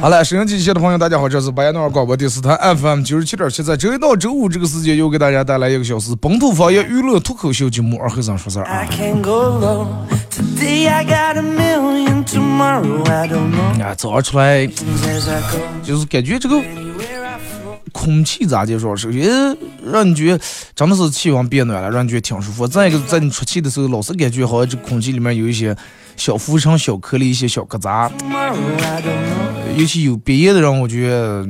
好了，收音机前的朋友，大家好，这是白彦淖尔广播电视台 FM 九十七点七，在周一到周五这个时间，又给大家带来一个小时本土方言娱乐脱口秀节目《二和尚说事儿》啊。啊，早上出来就是感觉这个。空气咋介绍？首先让你觉得真的是气温变暖了，让你觉得挺舒服。再一个，在你出气的时候，老是感觉好像这空气里面有一些小浮尘、小颗粒、一些小疙瘩。尤其有鼻炎的人，我觉得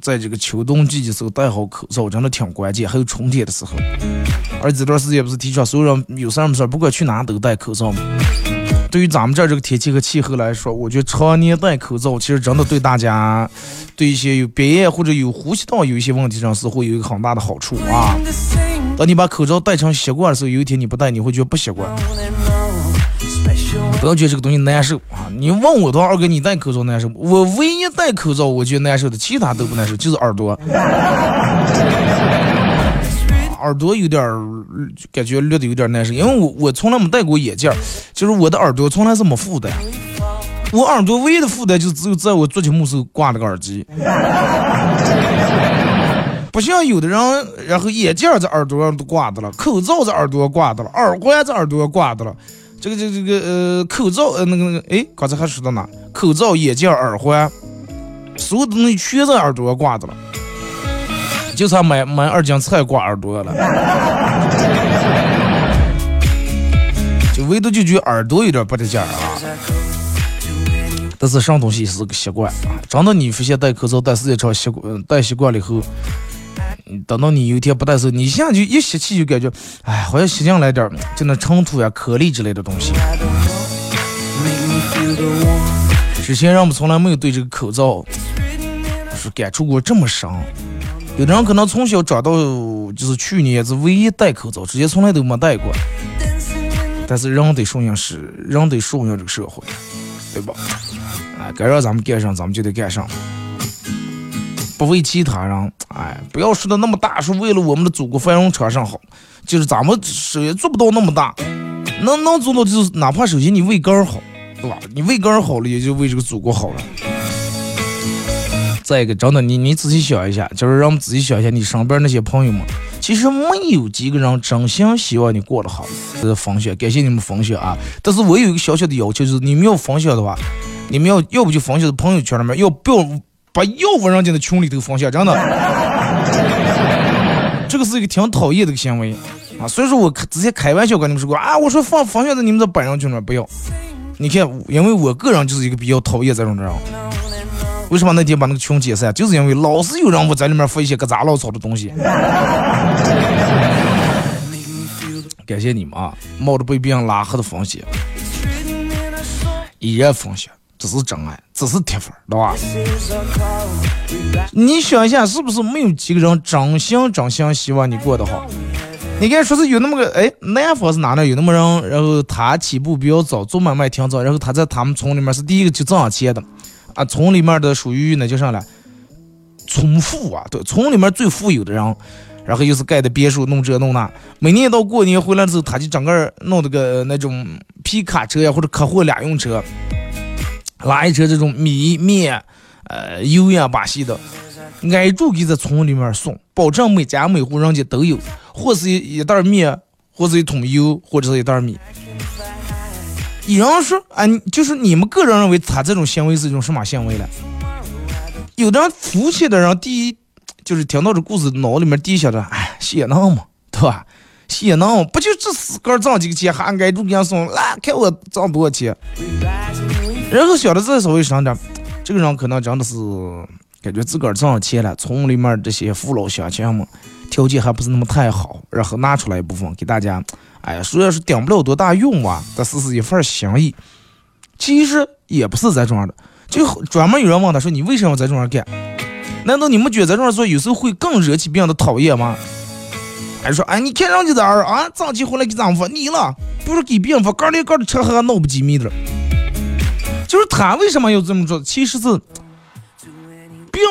在这个秋冬季节时候戴好口罩真的挺关键。还有春天的时候，而这段时间不是提倡所有人有事没事不管去哪都戴口罩吗？对于咱们这儿这个天气和气候来说，我觉得常年戴口罩，其实真的对大家，对一些有鼻炎或者有呼吸道有一些问题上似乎有一个很大的好处啊。当你把口罩戴成习惯的时候，有一天你不戴，你会觉得不习惯。不要觉得这个东西难受啊！你问我的话，二哥你戴口罩难受？我唯一戴口罩我觉得难受的，其他都不难受，就是耳朵。耳朵有点儿感觉略的有点难受，因为我我从来没戴过眼镜，就是我的耳朵从来是没负担，我耳朵唯一的负担就只有在我做节目时候挂了个耳机，不像有的人，然后眼镜在耳朵上都挂的了，口罩在耳朵挂的了，耳环在耳朵挂的了，这个这个这个呃口罩呃那个那个哎刚才还说到哪？口罩、眼镜、耳环，所有的东西全在耳朵挂的了。就差买买二斤菜挂耳朵了，就唯独就觉得耳朵有点不得劲儿啊。但是上东西是个习惯啊，真的你发现戴口罩戴时间长习惯戴习惯了以后，等到你有一天不戴时候，你现在就一吸气就感觉，哎，好像吸进来点儿就那尘土呀、颗粒之类的东西。之前人们从来没有对这个口罩是感触过这么深。有的人可能从小长到就是去年是唯一戴口罩，之前从来都没戴过。但是人得顺应时，人得顺应这个社会，对吧？哎，该让咱们干上，咱们就得干上，不为其他人。哎，不要说的那么大，说为了我们的祖国繁荣昌盛好，就是咱们首先做不到那么大，能能做到就是哪怕首先你为个人好，对吧？你为个人好了，也就为这个祖国好了。再一个，真的，你你仔细想一下，就是让我们仔细想一下，你身边那些朋友们，其实没有几个人真心希望你过得好。这是分享，感谢你们分享啊！但是我有一个小小的要求，就是你们要分享的话，你们要要不就分享在朋友圈里面，要不要把要不人家的群里头分享？真的，这个是一个挺讨厌的个行为啊！所以说我之前开玩笑跟你们说过啊，我说放分享在你们的本人群里面不要。你看，因为我个人就是一个比较讨厌这种人。为什么那天把那个群解散？就是因为老是有人我在里面发一些个杂乱草的东西。感谢你们啊，冒着被别人拉黑的风险，依然分享，这是真爱，这是铁粉，对吧？你想一下，是不是没有几个人真心真心希望你过得好？你看，说是有那么个哎，南方是哪呢？有那么人，然后他起步比较早，做买卖挺早，然后他在他们村里面是第一个就挣上钱的。啊，村里面的属于那叫啥了？村富啊，对，村里面最富有的人，然后又是盖的别墅，弄这弄那。每年到过年回来的时候，他就整个弄那个那种皮卡车呀，或者客货两用车，拉一车这种米面、呃油呀把戏的，挨住给在村里面送，保证每家每户人家都有，或是一袋面，或者一桶油，或者是一袋米。有人说，哎，就是你们个人认为他这种行为是一种什么行为呢？有的人肤浅的人，第一就是听到这故事，脑里面底下的，哎，血囊嘛，对吧？血囊不就这四根挣几个钱，还挨住给人送，来看我挣多少钱。然后想的再稍微深点，这个人可能真的是感觉自个儿挣了钱了，村里面这些父老乡亲们条件还不是那么太好，然后拿出来一部分给大家，哎呀，虽然是顶不了多大用吧，但是是一份心意。其实也不是在这样的，就专门有人问他说：“你为什么在这样干？难道你们觉得在这样做有时候会更惹起别人的讨厌吗？”还说：“哎，你看人家在儿啊，脏起回来给脏夫你了，不是给别人发，个里个的车还闹不机密的。就是他为什么要这么做？其实是，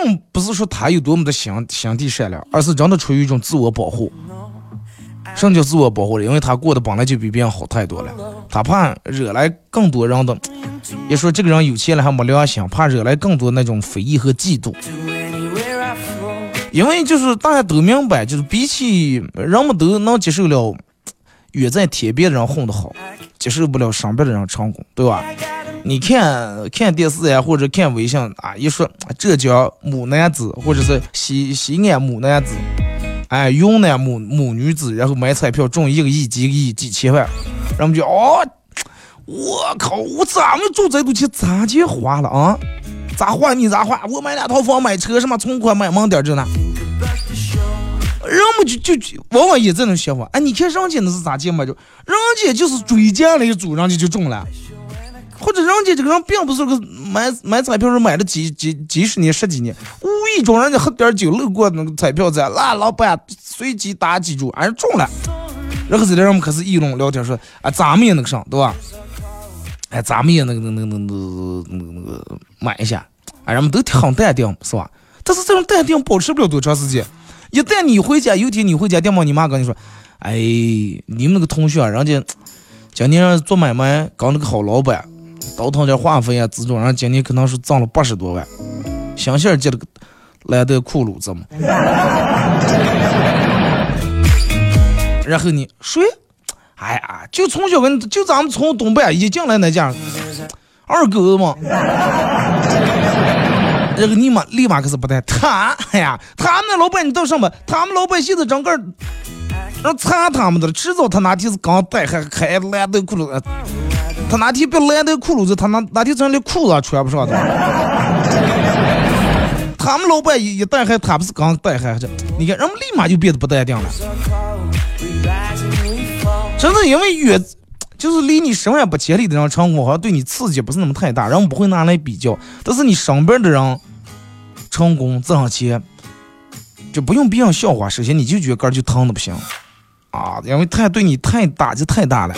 并不是说他有多么的心心地善良，而是真的出于一种自我保护。什么叫自我保护了？因为他过得本来就比别人好太多了，他怕惹来更多人的。也说这个人有钱了还没良心，怕惹来更多那种非议和嫉妒。因为就是大家都明白，就是比起人们都能接受了远在天边的人混得好，接受不了身边的人成功，对吧？你看看电视呀，或者看微信啊，一说浙江母男子，或者是西西安母男子，哎，云南母母女子，然后买彩票中一个亿、几个亿、几千万，然后就哦，我靠，我咋么中这多钱？咋就花了啊？咋花你咋花？我买两套房，买车，什么存款，买盲点这呢。人们就就往往也这种想法。哎，你看人家那是咋进嘛？就人家就是追加了一组，人家就中了。或者人家这个人并不是个买买彩票是买了几几几十年十几年，无意中人家喝点酒路过那个彩票站，那老板随机打几注，俺中了。然后这点人们开始议论聊天说，啊，咱们也那个啥，对吧？哎，咱们也那个那个那个那个那个买一下，哎，人们都挺淡定，是吧？但是这种淡定保持不了多长时间。一旦你回家，有天你回家，电话你妈跟你说，哎，你们那个同学，人家今年做买卖搞那个好老板。倒腾点化肥啊，资助，然后今年可能是挣了八十多万，想想接了个兰德酷路子嘛。然后你谁？哎呀，就从小跟就咱们从东北一进来那家二哥嘛。然后你妈立马可是不带他，哎呀，他们老板你到什么？他们老板现在整个让惨他们的，迟早他哪天是刚带还开兰德酷路。他哪天别来那裤子，他哪哪天真连裤子穿不上的。他们老板一一带孩，他不是刚带孩子，你看人们立马就变得不淡定了。真的，因为越就是离你十万八千里的人成功，好像对你刺激不是那么太大，人们不会拿来比较。但是你身边的人成功挣上钱，就不用别人笑话，首先你就觉得个就疼的不行啊，因为太对你太打击太大了。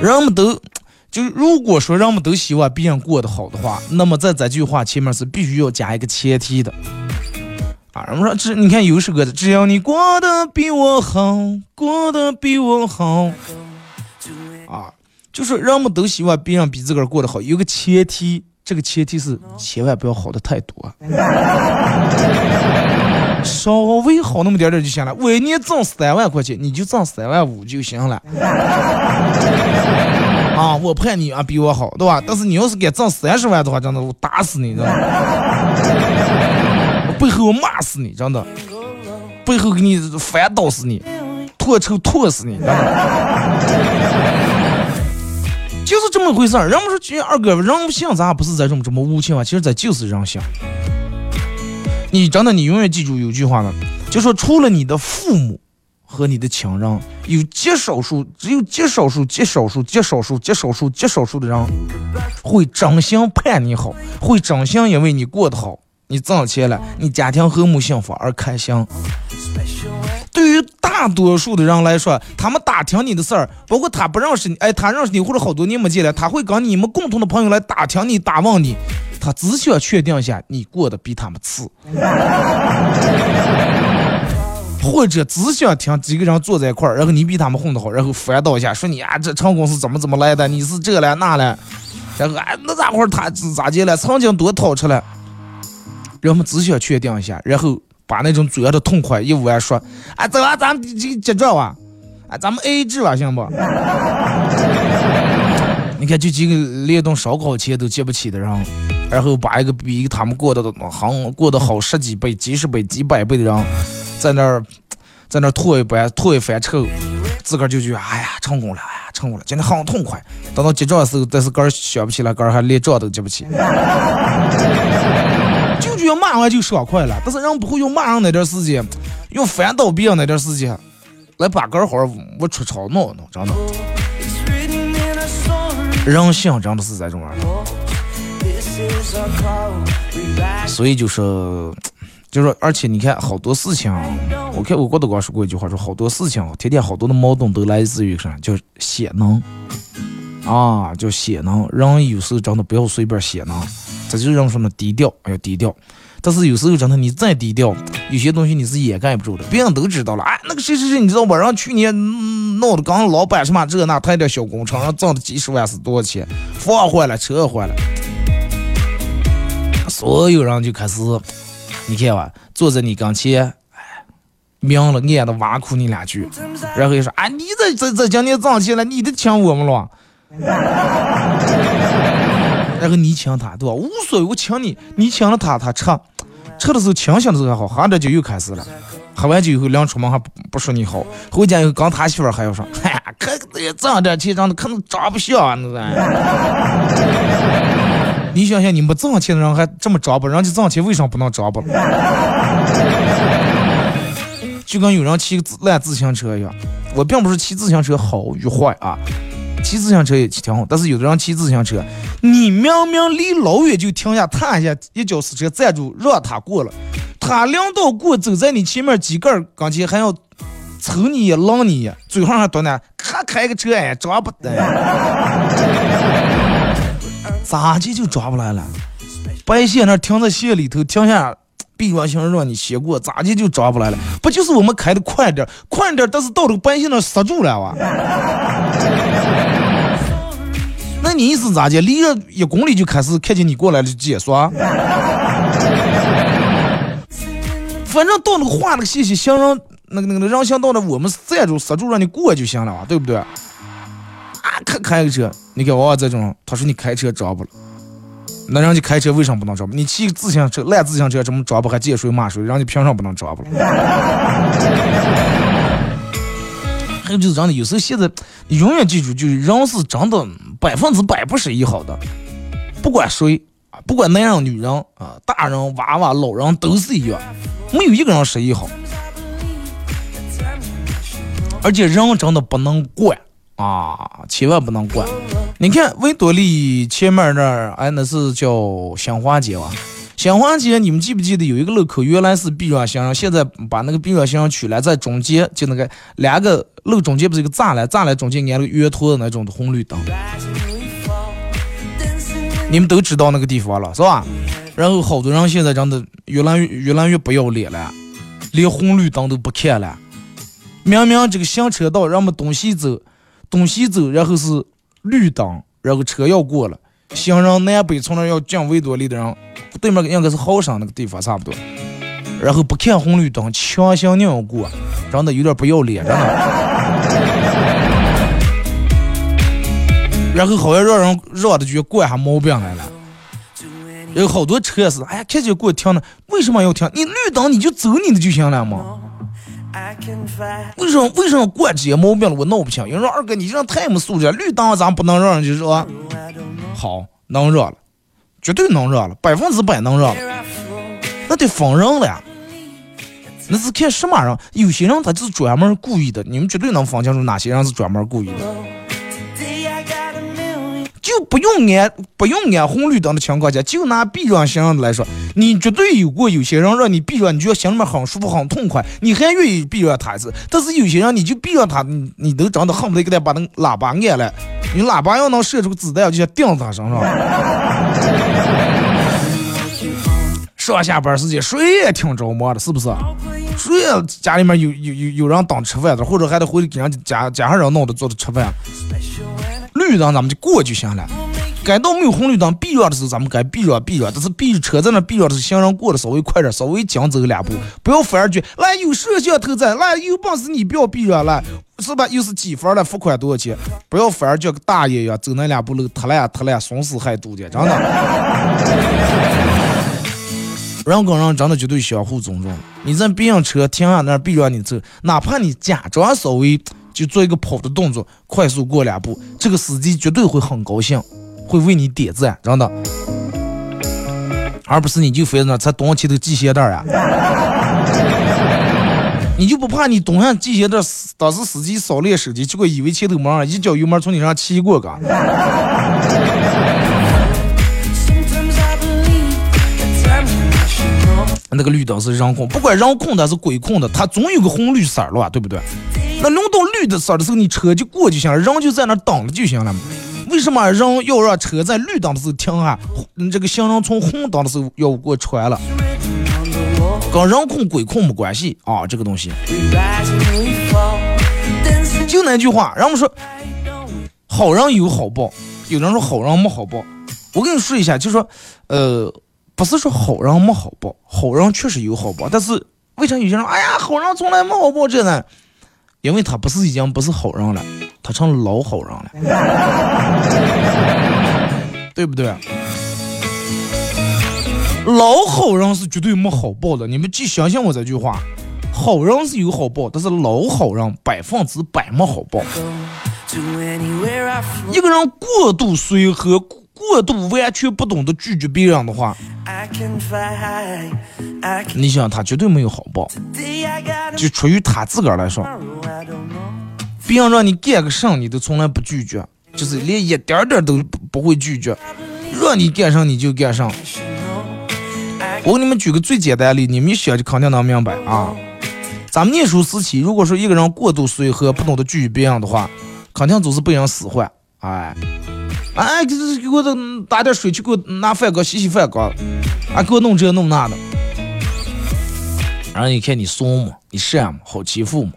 人们都就是如果说人们都希望别人过得好的话，那么在这句话前面是必须要加一个前提的啊。人们说只你看有首歌的，只要你过得比我好，过得比我好啊，就是人们都希望别人比自个儿过得好，有个前提，这个前提是千万不要好的太多，稍微好那么点点就行了。我一年挣三万块钱，你就挣三万五就行了。啊，我盼你啊比我好，对吧？但是你要是敢挣三十万的话，真的我打死你，知道吗？背后我骂死你，真的，背后给你反倒死你，唾臭唾死你？就是这么回事儿。人们说，二哥，人性咱不是这么这么无情啊，其实这就是人性。你真的，你永远记住有句话呢，就说除了你的父母。和你的亲人有极少数，只有极少数、极少数、极少数、极少数、极少数的人会真心盼你好，会真心因为你过得好，你挣钱了，你家庭和睦幸福而开心。对于大多数的人来说，他们打听你的事儿，包括他不认识你，哎，他认识你或者好多年没见了，他会跟你们共同的朋友来打听你、打问你，他只想确定一下你过得比他们次。或者只想听几个人坐在一块儿，然后你比他们混得好，然后反倒一下，说你啊这成功是怎么怎么来的？你是这了那了，然后啊那咋会儿他咋的了？曾经多掏出来，人们只想确定一下，然后把那种主要的痛快一完说，啊走啊咱们结结账啊，啊咱们 AA 制吧行不？你看就几个连顿烧烤钱都借不起的人。然后把一个比他们过得好过得好十几倍、几十倍、几百倍的人，在那儿在那儿吐一番吐一番臭，自个儿就觉得哎呀成功了，哎呀成功了，今天很痛快。等到结账的时候，但是个儿想不起来，个儿还连账都结不起。就觉得骂完就爽快了，但是人不会用骂人那点时间，用烦倒别人那点时间来把个儿好我出吵闹闹，真的。人性真的是这种玩意儿，所以就是，就是，而且你看，好多事情，我看我郭德纲说过一句话，说好多事情，天天好多的矛盾都来自于啥，叫显能啊，叫显能。人有时候真的不要随便显能，这就人说的低调，要低调。但是有时候真的，你再低调，有些东西你是掩盖不住的，别人都知道了。哎，那个谁谁谁，你知道不？让去年闹的刚老板什么这那，他点小工程，挣的几十万是多少钱？房坏了，车坏了，所有人就开始，你看吧，坐在你跟前，哎，明了暗的挖苦你两句，然后又说，啊，你这这这今年挣钱了，你得请我们了。然后你请他，对吧？无所谓，我请你，你请了他，他吃，吃的时候清醒的时候还好，喝着酒又开始了。喝完酒以后，两出门还不不说你好，回家以后刚他媳妇还要说，哎呀，可挣点钱，长得可能长不像那个。你想想，你们挣钱的人还这么装不？人家挣钱为什么不能装不？就跟有人骑个烂自行车一样，我并不是骑自行车好与坏啊。骑自行车也挺好，但是有的人骑自行车，你明明离老远就停下，踏一下一脚死车站住，让他过了，他两道过走在你前面几个跟前还要抽你一浪你一，嘴上还嘟囔，还开个车哎，抓不得，咋的就抓不来了？白线那停在线里头，停下，闭着心让你先过，咋的就抓不来了？不就是我们开的快点，快点，但是到这个白线那刹住了哇？那你意思咋的？离了一公里就开始看见你过来了就解说？反正到那个画那个信息，行人那个那个人行道那，我们站住刹住让你过就行了啊，对不对？开开个车，你看我这种，他说你开车抓不了，那人家开车为什么不能抓不？你骑自行车烂自行车怎么抓不？还借谁骂谁？人家凭啥不能抓不了？还有就是真的，有时候现在你永远记住，就是人是真的百分之百不是一好的，不管谁啊，不管男人女人啊，大人娃娃老人都是一样，没有一个人是一好。而且人真的不能惯啊，千万不能惯。你看维多利前面那儿，哎，那是叫新华街吧？新华街，你们记不记得有一个路口原来是避让行人，现在把那个避让行人取来，在中间就那个两个路中间不是一个栅栏，栅栏中间安了个圆托的那种的红绿灯，你们都知道那个地方了是吧？然后好多人现在真的越来越越来越不要脸了，连红绿灯都不看了。明明这个行车道，人们东西走，东西走，然后是绿灯，然后车要过了。行人南北从那要进维多利的人，对面应该是好生那个地方差不多，然后不看红绿灯，强行硬要过，真的有点不要脸，真的。然后好像让人让的就惯下毛病来了，有好多车是，哎呀，看见过停了，为什么要停？你绿灯你就走你的就行了嘛。为什么为什么过这些毛病了？我闹不清。有人说二哥，你这人太没素质了。绿灯咱不能让人就说好能热了，绝对能热了，百分之百能热了。那得分人了呀。那是看什么人？有些人他就是专门故意的，你们绝对能分清楚哪些人是专门故意的。就不用按不用按红绿灯的情况下，就拿避让行人来说，你绝对有过有些人让你避让，你觉得心里面很舒服很痛快，你还愿意避让他一次。但是有些人你就避让他，你你都真的恨不得给他把那喇叭按了，你喇叭要能射出子弹，就想钉他身上。上下班时间谁也挺着忙的，是不是？谁也家里面有有有有人等吃饭的，或者还得回去给人家家家上人弄的做的吃饭。绿灯咱们就过就行了，该到没有红绿灯避让的时候，咱们该避让避让，但是避车在那避让的时候，行人过得稍微快点，稍微紧走两步，不要反而觉来有摄像头在，来有本事你不要避让来，是吧？又是几分了，罚款多少钱？不要反而叫个大爷一样走那两步路，特烂特烂，损失害度的，真的。人跟人真的绝对相互尊重。你在别人车停下那避让你走，哪怕你假装稍微就做一个跑的动作，快速过两步，这个司机绝对会很高兴。会为你点赞，真的，而不是你就非在那才蹲起头系鞋带呀？你就不怕你蹲下系鞋带，当时司机扫练手机，结果以为前头没人，一脚油门从你上骑过个。那个绿灯是人控，不管人控的还是鬼控的，它总有个红绿色了，对不对？那弄到绿的色的时候，你车就过就行了，人就在那等着就行了。为什么人要让车在绿灯的时候停下？这个行人从红灯的时候要过穿了，跟人控鬼控没关系啊！这个东西，就那句话，人们说好人有好报，有人说好人没好报。我跟你说一下，就说呃，不是说好人没好报，好人确实有好报，但是为啥有些人哎呀，好人从来没好报这呢？因为他不是已经不是好人了，他成了老好人了，对不对？老好人是绝对没好报的，你们记相信我这句话，好人是有好报，但是老好人百分之百没好报。一个人过度随和。过度完全不懂得拒绝别人的话，你想他绝对没有好报。就出于他自个儿来说，别人让你干个啥，你都从来不拒绝，就是连一点点都不会拒绝。让你干啥你就干啥。我给你们举个最简单的例，你们一想就肯定能明白啊。咱们念书时期，如果说一个人过度随和，不懂得拒绝别人的话，肯定总是被人使唤。哎。哎，给给我打点水去，给我拿饭缸洗洗饭缸，啊，给我弄这弄那的。然后你看你怂嘛，你善嘛，好欺负嘛。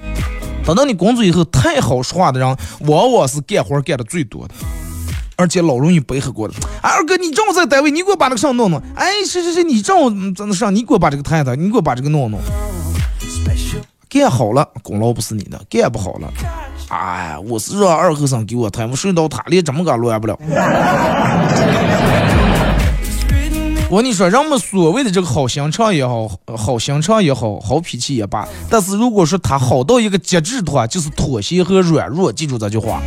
等到你工作以后，太好说话的人，往往是干活干的最多的，而且老容易背黑锅的。二哥，你正好在单位，你给我把那个上弄弄。哎，是是是，你正好在那上，你给我把这个谈谈，你给我把这个弄弄。干好了，功劳不是你的；干不好了。哎，我是让二和尚给我抬，我睡到他连怎么个乱不了。我跟你说，人们所谓的这个好心肠也好，好心肠也好，好脾气也罢，但是如果说他好到一个极致的话，就是妥协和软弱。记住这句话，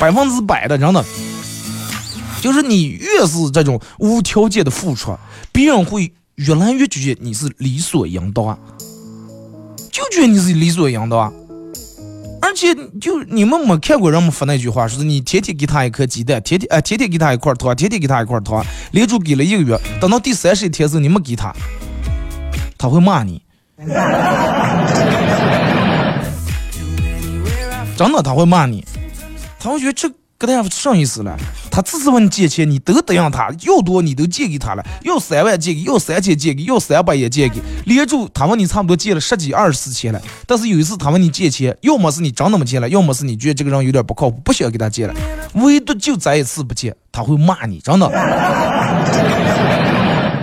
百分之百的，真的，就是你越是这种无条件的付出，别人会越来越觉得你是理所应当，就觉得你是理所应当。而且就你们没看过人们发那句话，说是你天天给他一颗鸡蛋，天天啊天天给他一块糖，天天给他一块糖，连住给了一个月，等到第三十一天时候你没给他，他会骂你，真的他会骂你，他会觉得这。跟他啥意思了？他次次问你借钱，你都答应他，要多你都借给他了，要三万借给，要三千借给，要三百也借给。连住他问你差不多借了十几二十次钱了，但是有一次他问你借钱，要么是你真那么借了，要么是你觉得这个人有点不靠谱，不想给他借了。唯独就这一次不借，他会骂你，真的，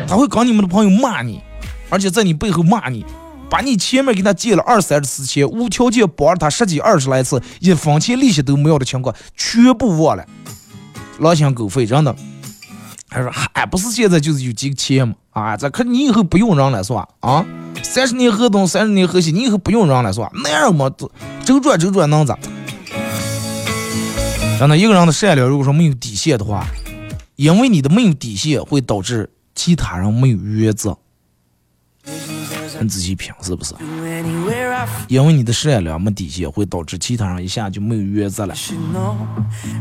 他会跟你们的朋友骂你，而且在你背后骂你。把你前面给他借了二三十次钱，无条件帮了他十几二十来次，一分钱利息都没有的情况，全部忘了，狼心狗肺，真的。他说还不是现在就是有几个钱嘛？啊，这可你以后不用人了是吧？啊，三十年河东，三十年河西，你以后不用人了是吧？那样嘛，周转周转能咋？真的，一个人的善良，如果说没有底线的话，因为你的没有底线，会导致其他人没有原则。你仔细品是不是？因为你的善良没底线，会导致其他人一下就没有原则了。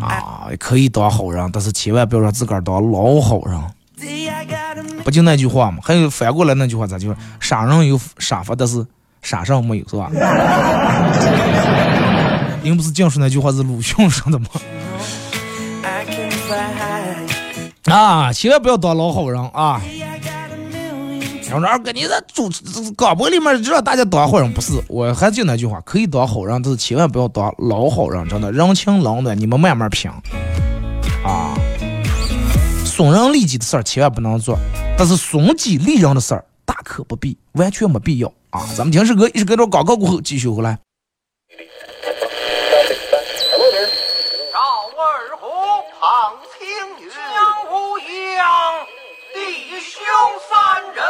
啊，可以当好人，但是千万不要让自个儿当老好人。不就那句话吗？还有反过来那句话咋就说？傻人有傻法，但是傻上没有是吧？您不是净说那句话是鲁迅说的吗？啊，千万不要当老好人啊！我说二哥，你在主持广播里面就让大家当好人，不是？我还就那句话，可以当好人，但是千万不要当老好人，真的，人情冷暖你们慢慢品啊。损人利己的事儿千万不能做，但是损己利人的事儿大可不必，完全没必要啊！咱们听首歌，一首歌到广告过后继续回来。赵二虎，唐青云，江无恙，弟兄三人。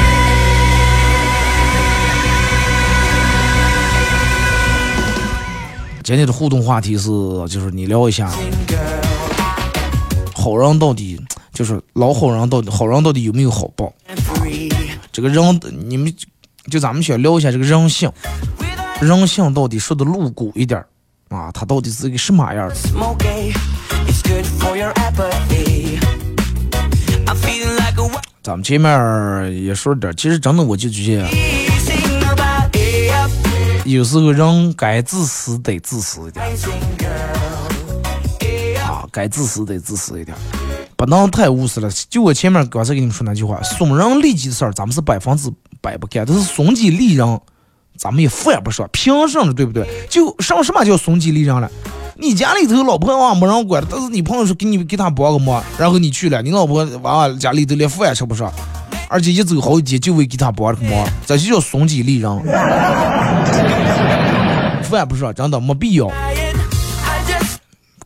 今天的互动话题是，就是你聊一下，好人到底就是老好人到底好人到底有没有好报？这个人，你们就咱们先聊一下这个人性，人性到底说的露骨一点啊，他到底是个什么样的？咱们前面也说点，其实真的我就觉得，有时候人该自私得自私一点啊，该自私得自私一点，不能太无私了。就我前面刚才跟你们说那句话，损人利己的事儿，咱们是百分之百不干；但是损己利人，咱们也反不说，凭什么对不对？就什什么叫损己利人了？你家里头老婆娃没人管，但是你朋友说给你给他帮个忙，然后你去了，你老婆娃娃家里头连饭也吃不上，而且一走好几天就为给他帮个忙，这就叫损己利人。饭不上，真的没必要。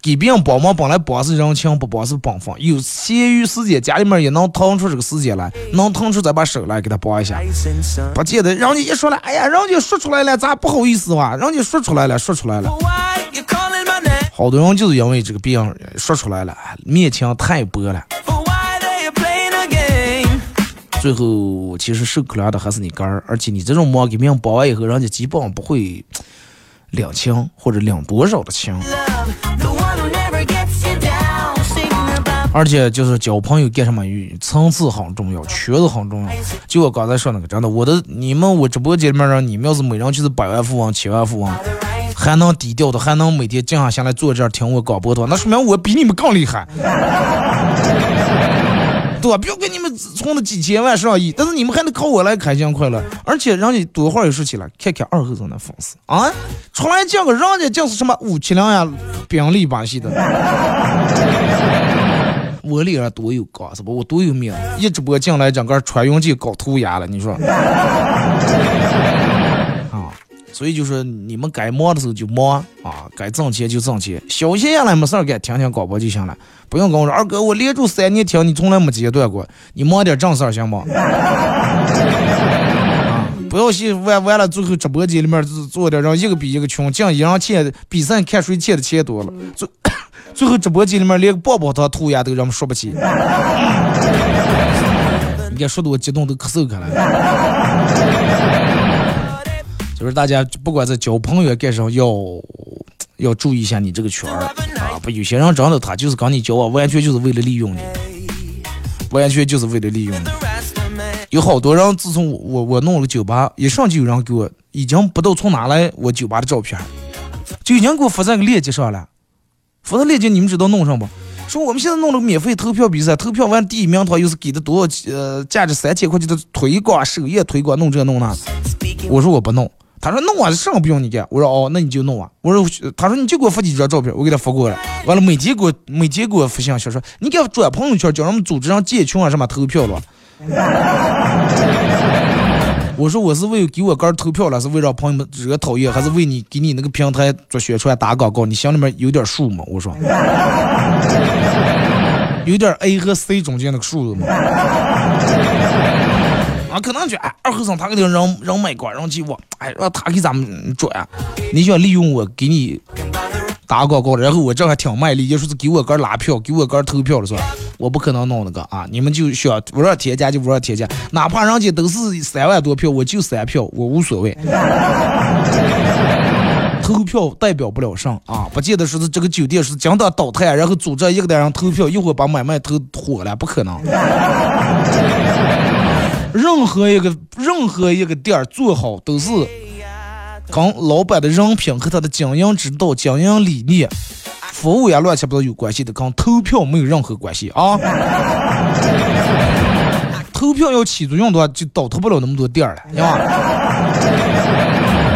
给别人帮忙本来帮是人情，不帮是本分。有闲余时间，家里面也能腾出这个时间来，能腾出再把手来给他帮一下。不见得，人家一说了，哎呀，人家说出来了，咋不好意思哇？人家说出来了，说出来了。好多人就是因为这个别人说出来了，面墙太薄了。最后其实受可怜的还是你肝儿，而且你这种忙给别人帮完以后，人家基本上不会领情或者领多少的情。而且就是交朋友干什么？层次很重要，圈子很重要。就我刚才说那个，真的，我的你们我直播间里面人，你们要是每人就是百万富翁、千万富翁，还能低调的，还能每天静下心来坐这儿听我广播的话，那说明我比你们更厉害。我？不要给你们充了几千万上亿，但是你们还得靠我来开心快乐。而且人家多会儿也说起来，看看二后生的粉丝啊，出来讲个人家讲是什么五七零呀、宾利巴西的。我脸上多有光是不？我多有命！一直播进来，整个穿云箭搞涂鸦了，你说？啊，所以就是你们该忙的时候就忙啊，该挣钱就挣钱，休息下来没事儿干，听听广播就行了，不用跟我说二哥，我连住三年听，你从来没间断过，你忙点正事儿行吗？啊，不要去玩完了，最后直播间里面做做点让一个比一个穷，净一样钱，比赛看谁欠的钱多了，最 最后直播间里面连个棒棒糖涂鸦都让我们说不起。你看说的我激动都咳嗽开了。就是大家不管在交朋友干什么，要要注意一下你这个圈儿啊！不，有些人真的他就是跟你交往，完全就是为了利用你，完全就是为了利用你。有好多人自从我我弄了酒吧，一上就有人给我，已经不知道从哪来我酒吧的照片，就已经给我发在个链接上了。发在链接你们知道弄上不？说我们现在弄了个免费投票比赛，投票完第一名他又是给的多少呃价值三千块钱的推广首页推广弄这弄那。我说我不弄，他说弄啊什么不用你干。我说哦那你就弄啊。我说他说你就给我发几张照片，我给他发过来。完了每天给我每天给我发信息说你给我转朋友圈，叫他们组织上建群啊什么投票了。我说我是为给我哥投票了，是为让朋友们惹讨厌，还是为你给你那个平台做宣传打广告？你心里面有点数吗？我说，有点 A 和 C 中间那个数字吗？啊，可能就哎，二和尚他给这人人买官人气我，哎，让他给咱们转，你想利用我给你打广告，然后我这还挺卖力，就说是给我哥拉票，给我哥投票了是吧？我不可能弄那个啊！你们就需要不让添加就不让添加，哪怕人家都是三万多票，我就三票，我无所谓。投票代表不了上啊！不见得说是这个酒店是将当倒台，然后组织一个人投票，一会把买卖投火了，不可能。任何一个任何一个店儿做好都是跟老板的人品和他的经营之道、经营理念。服务呀，乱七八糟有关系的，跟投票没有任何关系啊！投票要起作用的话，就倒腾不了那么多店了，是吧？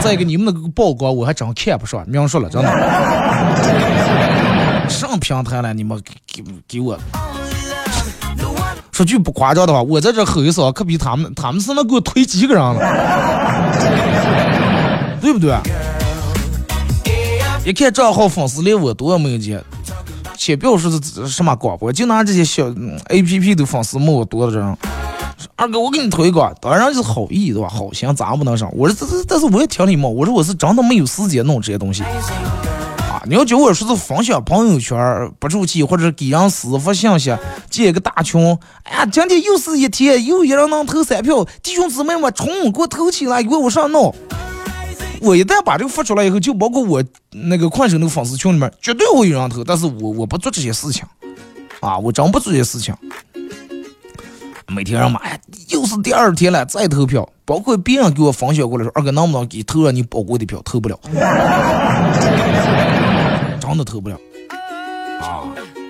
再一个，你们那个曝光我还真看不上，明说了，真的。上平台了，你们给给我。说句不夸张的话，我在这吼一声，可比他们，他们是能给我推几个人了，对不对？一看账号粉丝连我多没有见，先不要说是什么广播，就拿这些小 A P P 的粉丝没我多的人。二哥，我给你推广，当然就是好意对吧？好心咱不能上。我说这这，但是我也挺礼貌。我说我是真的没有时间弄这些东西。你要叫我说是分享朋友圈不出去，或者给人私发信息建个大群。哎呀，今天又是一天，又一人能投三票，弟兄姊妹们冲，给我投起来，给我上弄。我一旦把这个发出来以后，就包括我那个快手那个粉丝群里面，绝对会有人投。但是我我不做这些事情，啊，我真不做这些事情。每天让妈呀，又是第二天了，再投票。包括别人给我分享过来说，二哥能不能给投了你宝贵的票？投不了，真的投不了。啊，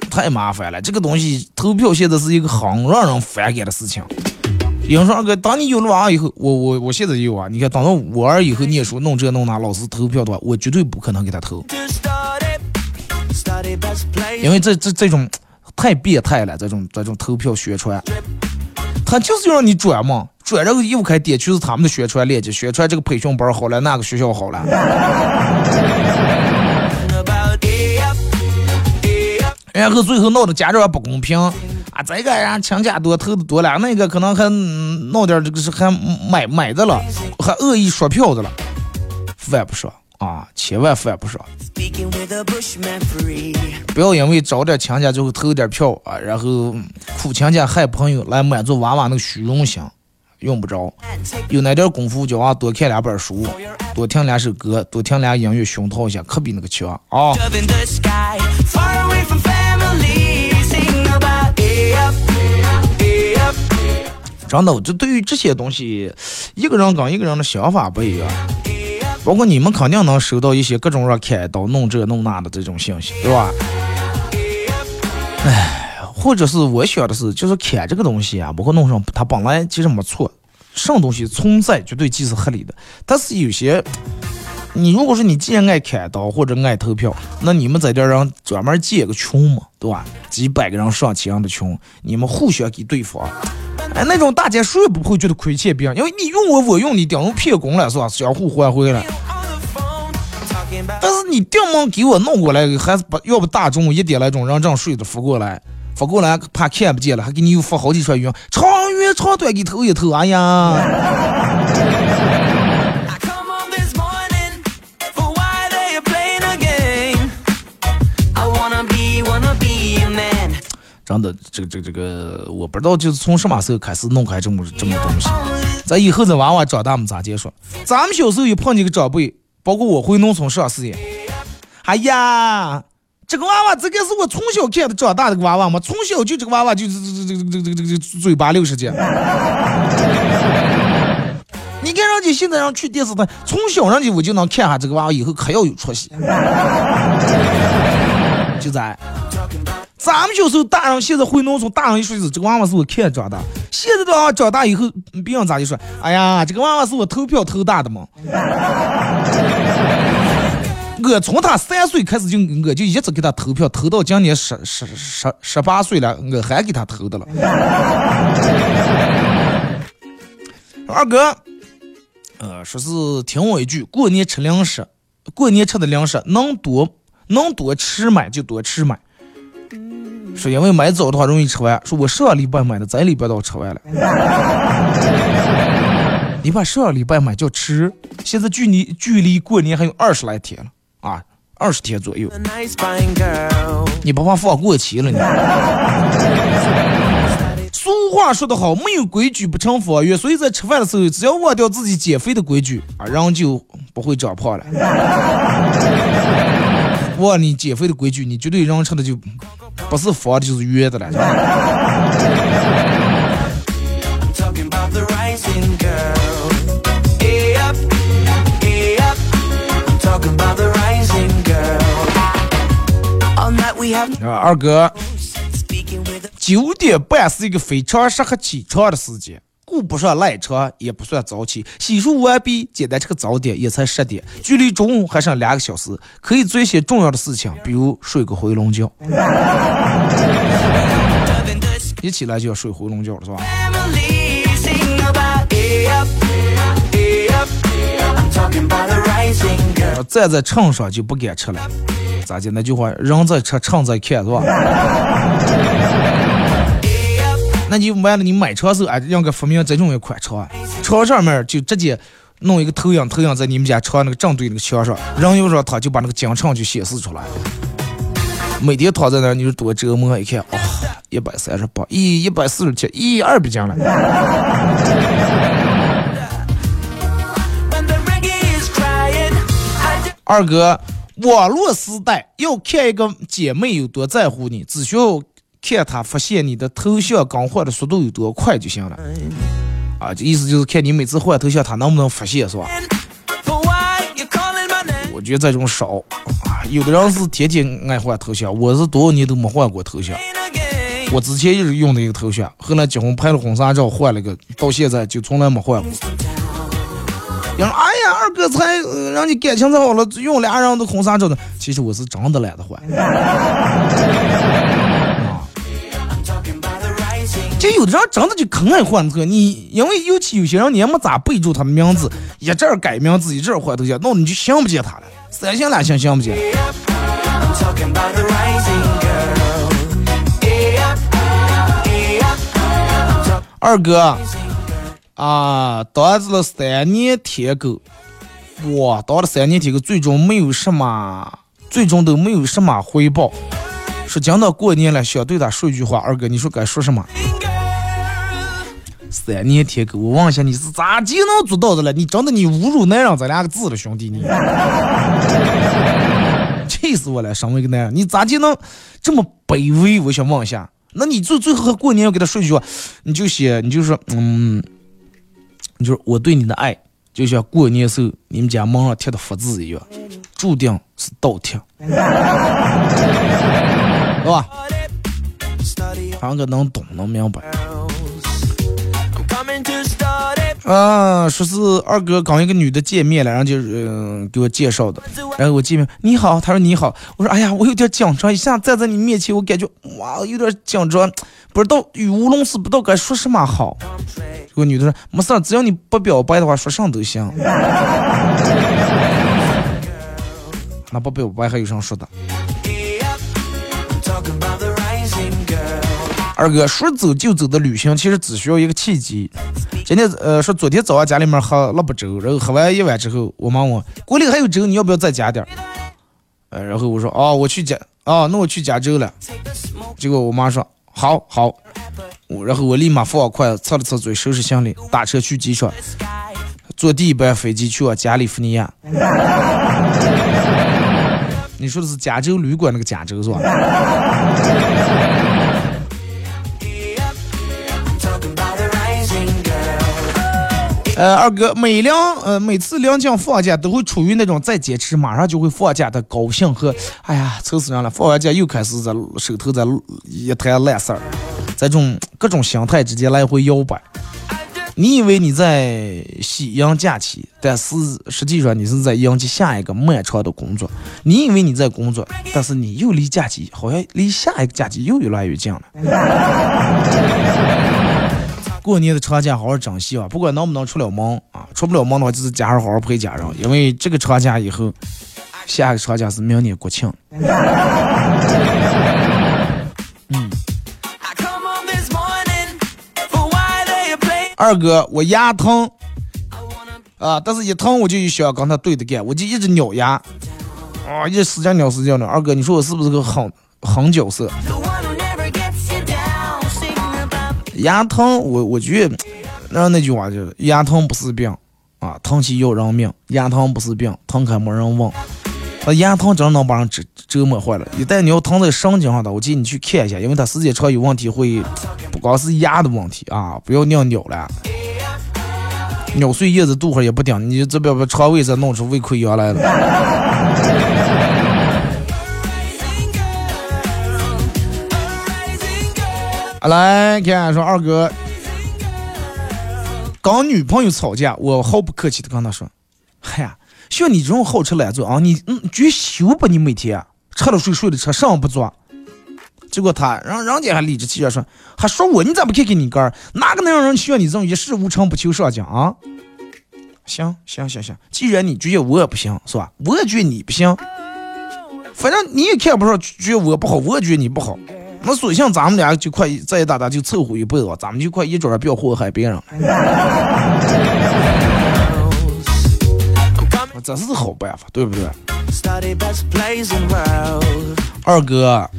太麻烦了，这个东西投票现在是一个很让人反感的事情。有人说二哥，当你有了娃以后，我我我现在也有啊。你看，等到我儿以后念书弄这弄那，老师投票的话，我绝对不可能给他投，因为这这这种太变态了，这种这种投票宣传，他就是要让你转嘛，转然后又开点去是他们的宣传链接，宣传这个培训班好了，那个学校好了，然后最后闹得家长不公平啊。这个人亲家多投的多了，那个可能还闹点这个是还买买的了，还恶意刷票的了，犯不上啊，千万犯不上。不要因为找点亲家之后投点票啊，然后苦亲家害朋友来满足娃娃那个虚荣心，用不着。有那点功夫叫娃多看两本书，多听两首歌，多听俩音乐，熏陶一下，可比那个强啊。真的，就对于这些东西，一个人跟一个人的想法不一样。包括你们肯定能收到一些各种让开刀弄这弄那的这种信息，对吧？哎，或者是我想的是，就是砍这个东西啊，包括弄上它本来其实没错，什么东西存在绝对既是合理的。但是有些，你如果说你既然爱砍刀或者爱投票，那你们在这儿让专门建个群嘛，对吧？几百个人、上千人的群，你们互相给对方。哎，那种大姐谁也不会觉得亏欠别人，因为你用我，我用你，等于骗工了，是吧？相互换回来。但是你顶门给我弄过来，还是把要不大中午一点那种人这样睡着扶过来，扶过来怕看不见了，还给你又发好几串语音，长远长短给投一投，哎呀。真的，这个这个这个，我不知道就是从什么时候开始弄开这么这么东西。咱以后这娃娃长大，么们咋接说？咱们小时候也碰见个长辈，包括我回农村上事业。哎呀，这个娃娃，这个是我从小看的长大的个娃娃嘛，从小就这个娃娃就是这这这这这这嘴巴六十斤。你看人家现在让去电视台，从小人家我就能看下这个娃娃以后可要有出息。就在。咱们小时候大人现在回农村，大人一说这个娃娃是我看着长大，现在的娃娃长大以后，别人咋就说，哎呀，这个娃娃是我投票投大的嘛。我从他三岁开始就我就一直给他投票，投到今年十十十十八岁了，我还给他投的了。二哥，呃，说是听我一句，过年吃零食，过年吃的零食能多能多吃买就多吃买。说因为买早的话容易吃完，说我上礼拜买的，这礼拜都吃完了。你把上礼拜买叫吃，现在距离距离过年还有二十来天了啊，二十天左右，你不怕放过期了你？俗话说得好，没有规矩不成方圆，所以在吃饭的时候，只要忘掉自己减肥的规矩啊，人就不会长胖了。忘你减肥的规矩，你绝对人吃的就不是方的，就是圆的了。up. I'm 九点半是一个非常适合起床的时间，顾不上赖床，也不算早起。洗漱完毕，简单吃个早点，也才十点，距离中午还剩两个小时，可以做一些重要的事情，比如睡个回笼觉。一起来就要睡回笼觉了，是吧？站在秤上就不敢吃了，咋的？那句话，人在吃，秤在看，是吧？那你完了，你买车时候，哎，应该发明这种一款车，车上面就直接弄一个投影，投影在你们家车那个正对那个墙上，人有时候他就把那个奖惩就显示出来。每天躺在那，你就多折磨！一看，哦，一百三十八，一，一百四十七，一，二百斤了。二哥，网络时代要看一个姐妹有多在乎你，只需要看他发现你的头像更换的速度有多快就行了。啊，这意思就是看你每次换头像，他能不能发现，是吧.我觉得这种少啊，有的人是天天爱换头像，我是多少年都没换过头像。我之前一直用的一个头像，后来结婚拍了婚纱照换了个，到现在就从来没换过。有人说：“哎呀，二哥才呃让你感情才好了，用俩人的婚纱照呢。”其实我是真的懒得换。就有的人真的就坑爱换车，你因为尤其有些人你也没咋备注他的名字，一阵改名字，一阵换头像，那你就想不见他了，三心两心想不见。二哥啊，当了三年舔狗，哇，当了三年舔狗，最终没有什么，最终都没有什么回报。说讲到过年了，想对他说一句话，二哥，你说该说什么？三年舔狗，我问一下你是咋就能做到的了？你真的你侮辱男人这两个字了，兄弟你！气死我了！身为一个男人，你咋就能这么卑微？我想问一下，那你最最后过年要给他说一句话，你就写，你就说，嗯，你就说我对你的爱，就像过年时候你们家门上贴的福字一样，注定是倒贴，是吧？凡哥能懂能明白。啊，说是二哥刚一个女的见面了，然后就嗯、给我介绍的，然后我见面，你好，他说你好，我说哎呀，我有点紧张，一下站在你面前，我感觉哇，有点紧张，不知道语无伦次，不知道该说什么好。这个女的说没事，只要你不表白的话，说啥都行。那不表白还有啥说的？二哥说走就走的旅行，其实只需要一个契机。今天呃说昨天早上家里面喝腊八粥，然后喝完一碗之后，我妈问锅里还有粥，你要不要再加点？呃，然后我说哦，我去加，哦，那我去加粥了。结果我妈说好好，我然后我立马放好筷，擦了擦嘴，收拾行李，打车去机场，坐第一班飞机去往加利福尼亚。你说的是加州旅馆那个加州是吧？呃，二哥，每两呃每次临近放假都会处于那种再坚持马上就会放假的高兴和，哎呀，愁死人了！放完假又开始在手头在一摊烂事儿，在这种各种心态之间来回摇摆。你以为你在喜迎假期，但是实际上你是在迎接下一个漫长的工作。你以为你在工作，但是你又离假期好像离下一个假期又越来越近了。过年的长假好好珍惜啊！不管能不能出了门啊，出不了门的话，就是家人好好陪家人，因为这个长假以后，下一个长假是明年国庆。嗯。二哥，我牙疼啊，但是一疼我就想跟他对着干，我就一直咬牙，啊，一使劲咬使劲咬。二哥，你说我是不是个狠狠角色？牙疼，我我觉得，那那句话就是牙疼不是病啊，疼起要人命。牙疼不是病，疼开没人问。那牙疼真能把人折折磨坏了。一旦你要疼在神经上的，我建议你去看一下，因为它时间长有问题会不光是牙的问题啊，不要尿尿了，咬碎叶子肚子也不顶，你这边把肠胃再弄出胃溃疡来了。来看说二哥跟女朋友吵架，我毫不客气的跟他说：“嗨呀，像你这种好吃懒做啊，你嗯绝休吧你每天吃了睡睡了吃，上不做。”结果他人人家还理直气壮说：“还说我你咋不看看你哥？哪个能让人像你这种一事无成不求上进啊？”行行行行，既然你觉得我也不行是吧？我也觉得你不行，反正你也看不上，觉得我不好，我也觉得你不好。那索性咱们俩就快再打打就凑合一辈子，咱们就快一准不要祸害别人了。这是好办法，对不对？二哥，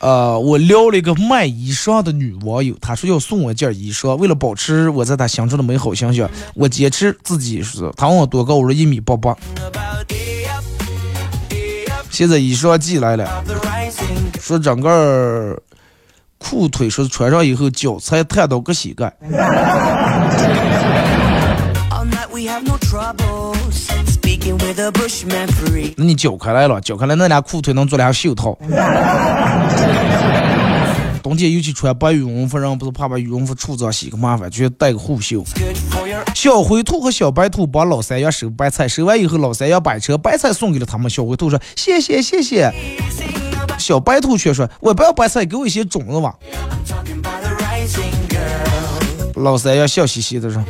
呃，我撩了一个卖衣裳的女网友，她说要送我件衣裳，为了保持我在她心中的美好形象，我坚持自己是。她问我多高，我说一米八八。现在衣裳寄来了。说整个裤腿说穿上以后脚才探到个膝盖。那你脚开来了，脚开来那俩裤腿能做俩袖套。冬天尤其穿白羽绒服，人不是怕把羽绒服处脏洗个麻烦，就带个护袖。小灰兔和小白兔帮老三样收白菜，收完以后老三样把车白菜送给了他们。小灰兔说：“谢谢谢谢。”小白兔却说：“我不要白菜，给我一些种子吧。”老三要笑嘻嘻的说：“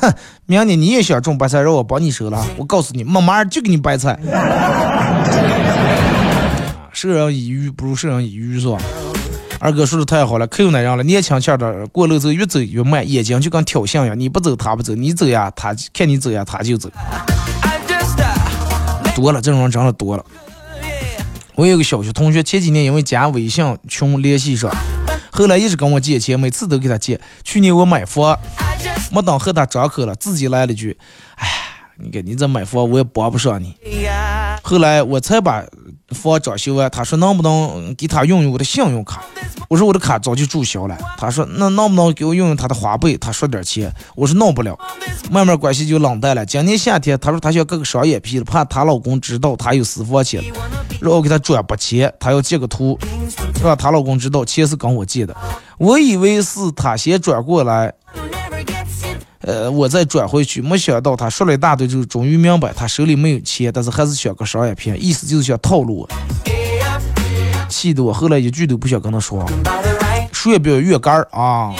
哼，明年你也想种白菜，让我帮你收了。我告诉你，妈妈就给你白菜。授人以鱼不如授人以渔，是吧？”二哥说的太好了，可有男人了，年轻气的过路走越走越慢，眼睛就跟挑衅一样，你不走他不走，你走呀他看你走呀他就走，多了这种人真的多了。我有个小学同学，前几年因为加微信群联系上，后来一直跟我借钱，每次都给他借。去年我买房，没等和他张口了，自己来了句：“哎，你看你这买房我也帮不上你。”后来我才把房装修完，他说能不能给他用用我的信用卡？我说我的卡早就注销了。他说那能不能给我用用他的花呗？他说点钱。我说弄不了。慢慢关系就冷淡了。今年夏天，他说他想割个双眼皮了，怕她老公知道她有私房钱，让我给他转拨钱，他要截个图，让她老公知道钱是跟我借的。我以为是他先转过来。呃，我再转回去，没想到他说了一大堆之后，终于明白他手里没有钱，但是还是想个双眼皮，意思就是想套路我，气得我后来一句都不想跟他说，越表越干儿啊！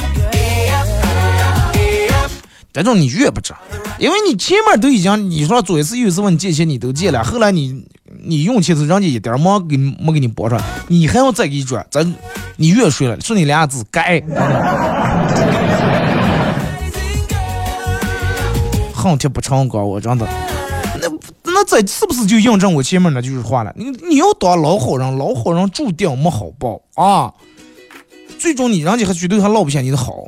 这种你越不值，因为你前面都已经你说左一次右一次问你借钱你都借了，后来你你用钱时人家一点忙给没给你拨上，你还要再给你转，咱你越说了，说你俩字该。恨铁不成钢，我真的，那这是不是就印证我前面那句话了？你你要当老好人，老好人注定没好报啊！最终你人家还觉得还落不下你的好。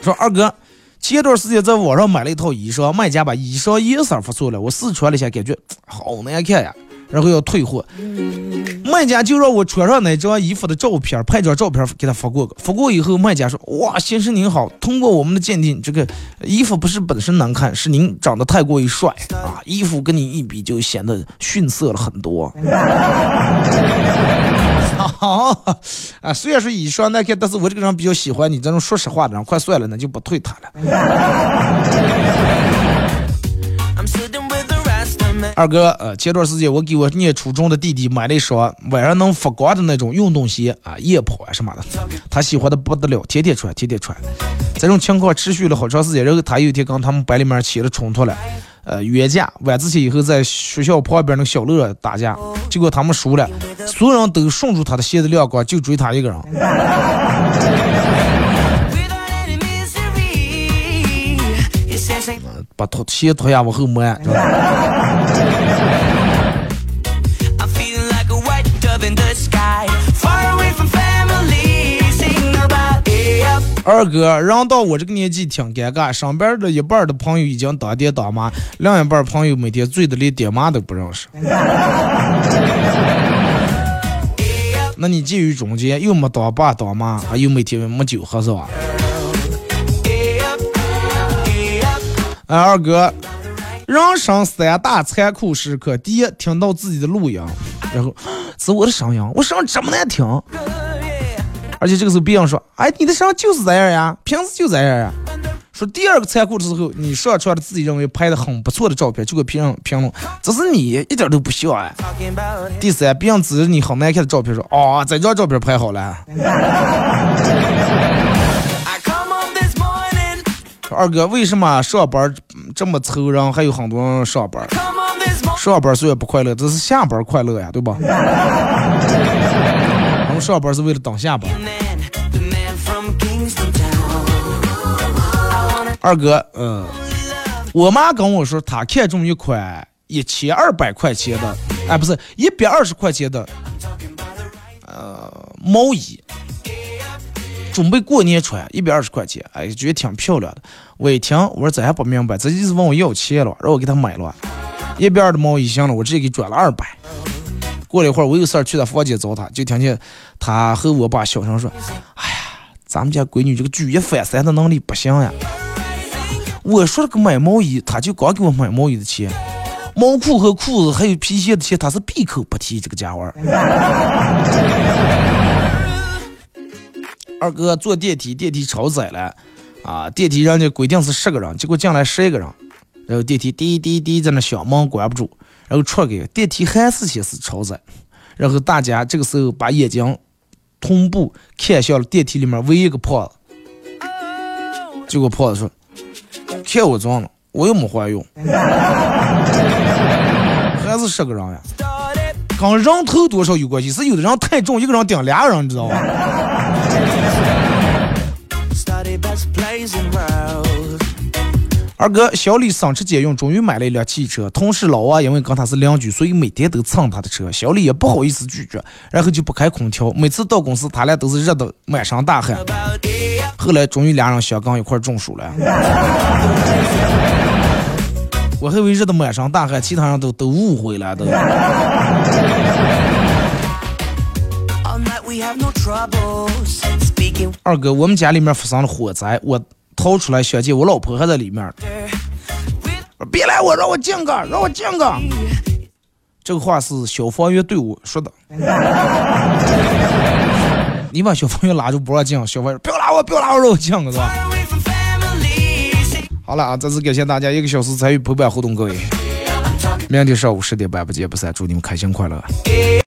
说二哥，前段时间在网上买了一套衣裳，卖家把衣裳颜色发错了，我试穿了一下，感觉好难看呀。然后要退货。卖家就让我穿上那张衣服的照片，拍张照片给他发过个。发过以后，卖家说：“哇，先生您好，通过我们的鉴定，这个衣服不是本身难看，是您长得太过于帅啊，衣服跟你一比就显得逊色了很多。”好啊，虽然说衣裳难看，但是我这个人比较喜欢你这种说实话的人。快算了，那就不退他了。二哥，呃，前段时间我给我念初中的弟弟买了一双晚上能发光的那种运动鞋啊，夜跑啊什么的，他喜欢的不得了，天天穿，天天穿。这种情况持续了好长时间，然后他有一天跟他们班里面起了冲突了，呃，约架，晚自习以后在学校旁边那个小乐打架，结果他们输了，所有人都顺住他的鞋子亮光，就追他一个人。把拖鞋脱下往后摸。二哥，人到我这个年纪挺尴尬，上边的一半的朋友已经当爹当妈，另一半朋友每天醉的连爹妈都不认识。那你介于中间，又没当爸当妈，还又每天没酒喝是吧？哎，二哥，人生三大残酷时刻：第一，听到自己的录音，然后是我的声音，我声音这么难听，而且这个时候别人说，哎，你的声音就是这样呀，平时就这样呀。说第二个残酷的时候，你上传了自己认为拍的很不错的照片，就给别人评论，这是你一点都不像哎。第三，别人指着你很难看的照片说，哦，这张照片拍好了。二哥，为什么上班这么愁人，还有很多人上班？上班虽然不快乐，这是下班快乐呀，对吧？我们上班是为了等下班。二哥，嗯，我妈跟我说，她看中一款一千二百块钱的，哎，不是一百二十块钱的，呃，毛衣。准备过年穿，一百二十块钱，哎，觉得挺漂亮的。我一听，我说这还不明白，这意思问我要钱了，让我给他买了。一百二的毛衣行了，我直接给转了二百。过了一会儿，我有事儿去他房间找他，就听见他和我爸小声说：“哎呀，咱们家闺女这个举一反三的能力不行呀。”我说了个买毛衣，他就刚给我买毛衣的钱，毛裤和裤子还有皮鞋的钱，他是闭口不提这个家伙。二哥坐电梯，电梯超载了，啊，电梯人家规定是十个人，结果进来十一个人，然后电梯滴滴滴在那响，门关不住，然后出给电梯还是显示超载，然后大家这个时候把眼睛同步看向了电梯里面唯一一个胖子，结果胖子说：“看我装了，我又没怀孕，还是十个人呀，跟人头多少有关系，是有的人太重，一个人顶俩人，你知道吧？”二哥，小李省吃俭用，终于买了一辆汽车。同事老王因为跟他是邻居，所以每天都蹭他的车。小李也不好意思拒绝，然后就不开空调。每次到公司，他俩都是热得满身大汗。后来终于俩人相刚一块中暑了。我还以为热得满身大汗，其他人都都误会了都。二哥，我们家里面发生了火灾，我逃出来相见，我老婆还在里面。别来我，让我进个，让我进个。这个话是消防员对我说的。你把消防员拉住不让进，消防员不要拉我，不要拉我，让我进个是吧？好了啊，再次感谢大家一个小时参与陪伴互动，各位。明天上午十点半不见不散，祝你们开心快乐。